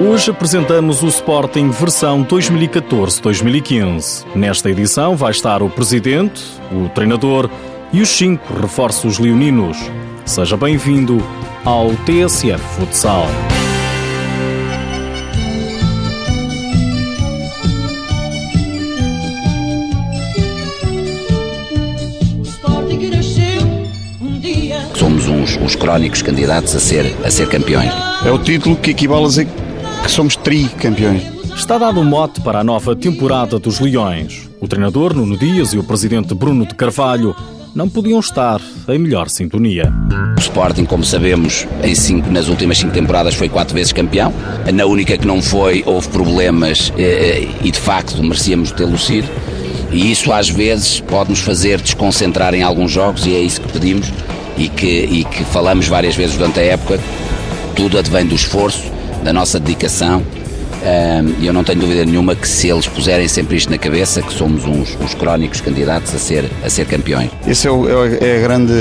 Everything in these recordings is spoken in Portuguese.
Hoje apresentamos o Sporting versão 2014-2015. Nesta edição vai estar o presidente, o treinador e os cinco reforços leoninos. Seja bem-vindo ao TSF Futsal. Somos uns, uns crónicos candidatos a ser, a ser campeões. É o título que equivale a dizer que somos tricampeões. Está dado o mote para a nova temporada dos Leões. O treinador Nuno Dias e o presidente Bruno de Carvalho não podiam estar em melhor sintonia. O Sporting, como sabemos, em cinco, nas últimas cinco temporadas foi quatro vezes campeão. Na única que não foi, houve problemas eh, e de facto merecíamos tê-lo sido. E isso às vezes pode nos fazer desconcentrar em alguns jogos e é isso que pedimos e que, e que falamos várias vezes durante a época. Tudo advém do esforço, da nossa dedicação e eu não tenho dúvida nenhuma que se eles puserem sempre isto na cabeça, que somos uns, uns crónicos candidatos a ser, a ser campeões. Esse é, o, é a grande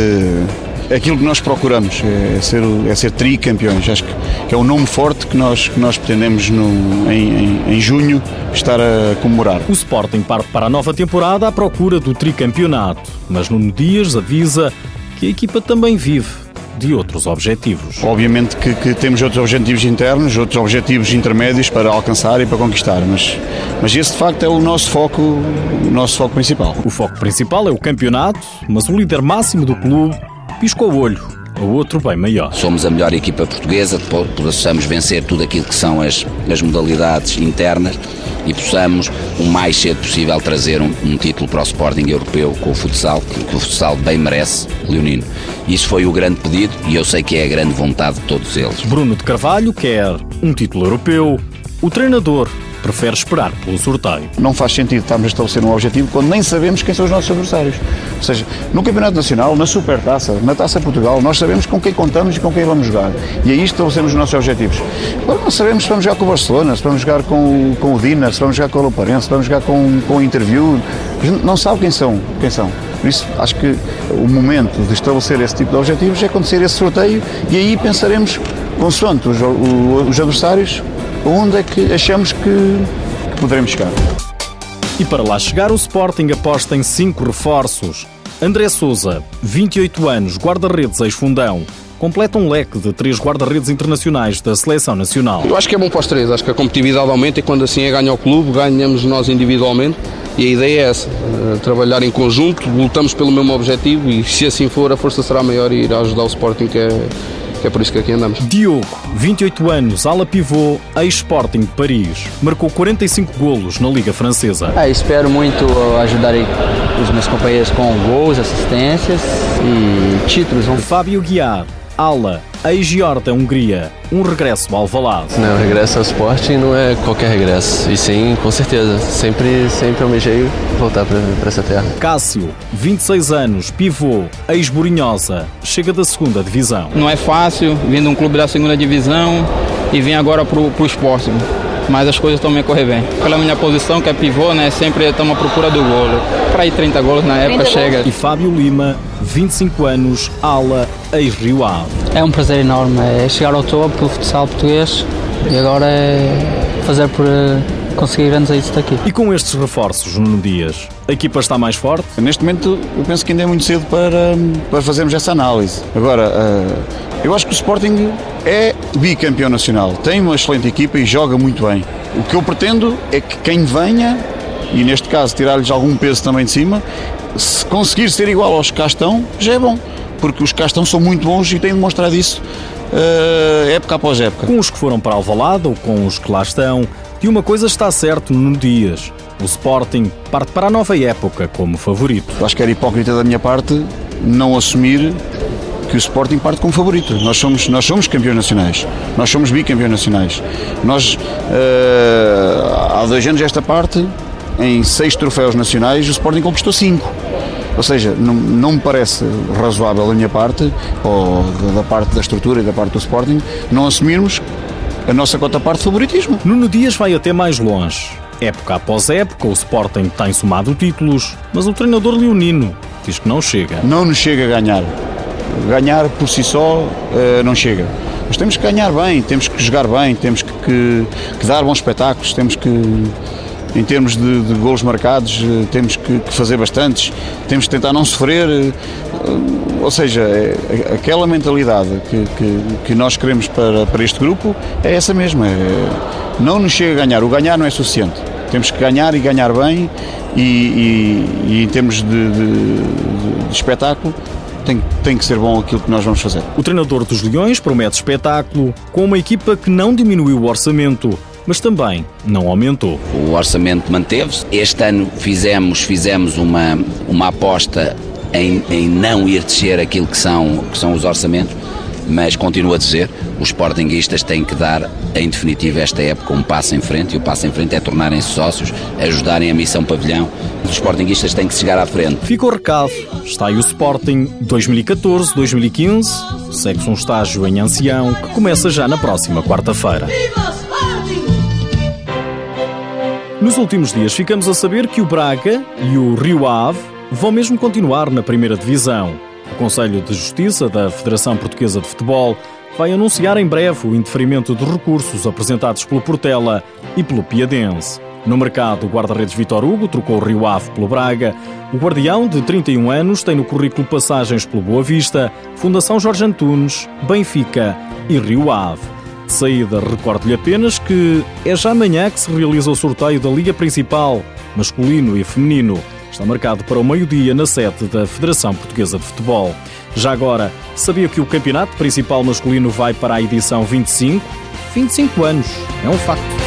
é aquilo que nós procuramos, é ser, é ser tricampeões. Acho que é um nome forte que nós, que nós pretendemos no, em, em, em, junho estar a comemorar. O Sporting parte para a nova temporada à procura do tricampeonato, mas Nuno Dias avisa que a equipa também vive de outros objetivos. Obviamente que, que, temos outros objetivos internos, outros objetivos intermédios para alcançar e para conquistar, mas, mas esse de facto é o nosso foco, o nosso foco principal. O foco principal é o campeonato, mas o líder máximo do clube piscou o olho o outro bem maior. Somos a melhor equipa portuguesa, possamos vencer tudo aquilo que são as, as modalidades internas e possamos, o mais cedo possível, trazer um, um título para o Sporting Europeu com o futsal, que, que o futsal bem merece, Leonino. Isso foi o grande pedido e eu sei que é a grande vontade de todos eles. Bruno de Carvalho quer um título europeu. O treinador prefere esperar pelo sorteio. Não faz sentido estarmos a estabelecer um objetivo quando nem sabemos quem são os nossos adversários. Ou seja, no Campeonato Nacional, na Supertaça, na Taça Portugal, nós sabemos com quem contamos e com quem vamos jogar. E aí estabelecemos os nossos objetivos. Agora não sabemos se vamos jogar com o Barcelona, se vamos jogar com, com o Dina, se vamos jogar com o Loparense, se vamos jogar com, com o Interview. A gente não sabe quem são. Quem são. Por isso, acho que o momento de estabelecer esse tipo de objetivos é acontecer esse sorteio e aí pensaremos, consoante os, os adversários, onde é que achamos que, que poderemos chegar. E para lá chegar, o Sporting aposta em cinco reforços. André Souza, 28 anos, guarda-redes ex-fundão, completa um leque de três guarda-redes internacionais da seleção nacional. Eu acho que é bom para os três, acho que a competitividade aumenta e quando assim é ganha o clube, ganhamos nós individualmente e a ideia é essa, eh, trabalhar em conjunto, lutamos pelo mesmo objetivo e se assim for a força será maior e irá ajudar o Sporting que é é por isso que aqui andamos. Diogo, 28 anos, ala pivô, ex-Sporting de Paris, marcou 45 golos na Liga Francesa. É, espero muito ajudar os meus companheiros com gols, assistências e títulos. Fábio Guiar, ala, ex-Giorda, Hungria, um regresso ao Alvalade. Não, regresso ao Sporting não é qualquer regresso, e sim, com certeza, sempre, sempre almejei voltar para essa terra. Cássio, 26 anos, pivô, ex-Borinhosa, chega da segunda divisão. Não é fácil, vindo um clube da segunda divisão e vim agora para o Sporting mas as coisas estão a correr bem. Pela minha posição, que é pivô, né, sempre estamos à procura do golo. Para ir 30 golos na época chega. E Fábio Lima, 25 anos, ala, ex-Rio Ave. É um prazer enorme, é chegar ao topo do futsal português e agora é fazer por eh, conseguir grandes êxitos daqui. E com estes reforços, Nuno Dias, a equipa está mais forte? Neste momento, eu penso que ainda é muito cedo para, para fazermos essa análise. Agora, uh, eu acho que o Sporting é bicampeão nacional, tem uma excelente equipa e joga muito bem. O que eu pretendo é que quem venha, e neste caso tirar-lhes algum peso também de cima, se conseguir ser igual aos que cá estão, já é bom. Porque os que cá estão são muito bons e têm demonstrado isso uh, época após época. Com os que foram para Alvalade ou com os que lá estão, e uma coisa está certo no Dias. O Sporting parte para a nova época como favorito. Acho que era hipócrita da minha parte não assumir que o Sporting parte como favorito. Nós somos, nós somos campeões nacionais. Nós somos bicampeões nacionais. Nós, uh, há dois anos, esta parte, em seis troféus nacionais, o Sporting conquistou cinco. Ou seja, não, não me parece razoável da minha parte, ou da parte da estrutura e da parte do Sporting, não assumirmos a nossa cota parte de favoritismo. Nuno Dias vai até mais longe. Época após época, o Sporting tem somado títulos, mas o treinador leonino diz que não chega. Não nos chega a ganhar. Ganhar por si só uh, não chega. Mas temos que ganhar bem, temos que jogar bem, temos que, que, que dar bons espetáculos, temos que em termos de, de golos marcados, eh, temos que, que, fazer bastantes, temos que tentar não sofrer. Eh, ou seja, é, é, aquela mentalidade que, que, que, nós queremos para, para este grupo é essa mesma. É, não nos chega a ganhar, o ganhar não é suficiente. Temos que ganhar e ganhar bem, e, e, e em termos de, de, de espetáculo, tem, tem, que ser bom aquilo que nós vamos fazer. O treinador dos Leões promete espetáculo com uma equipa que não diminuiu o orçamento mas também não aumentou. O orçamento manteve-se. Este ano fizemos, fizemos uma, uma aposta em, em não ir descer aquilo que são, que são os orçamentos, mas continuo a dizer, os sportinguistas têm que dar, em definitiva, esta época um passo em frente, e o passo em frente é tornarem-se sócios, ajudarem a missão pavilhão. Os sportinguistas têm que chegar à frente. Fica o recado. Está aí o Sporting 2014-2015. Segue-se um estágio em ancião que começa já na próxima quarta-feira. Nos últimos dias ficamos a saber que o Braga e o Rio Ave vão mesmo continuar na primeira divisão. O Conselho de Justiça da Federação Portuguesa de Futebol vai anunciar em breve o indeferimento de recursos apresentados pelo Portela e pelo Piadense. No mercado, o guarda-redes Vitor Hugo trocou o Rio Ave pelo Braga. O guardião, de 31 anos, tem no currículo passagens pelo Boa Vista, Fundação Jorge Antunes, Benfica e Rio Ave. De saída, recordo-lhe apenas que é já amanhã que se realiza o sorteio da Liga Principal, masculino e feminino. Está marcado para o meio-dia na sede da Federação Portuguesa de Futebol. Já agora, sabia que o Campeonato Principal Masculino vai para a edição 25? 25 anos, é um facto.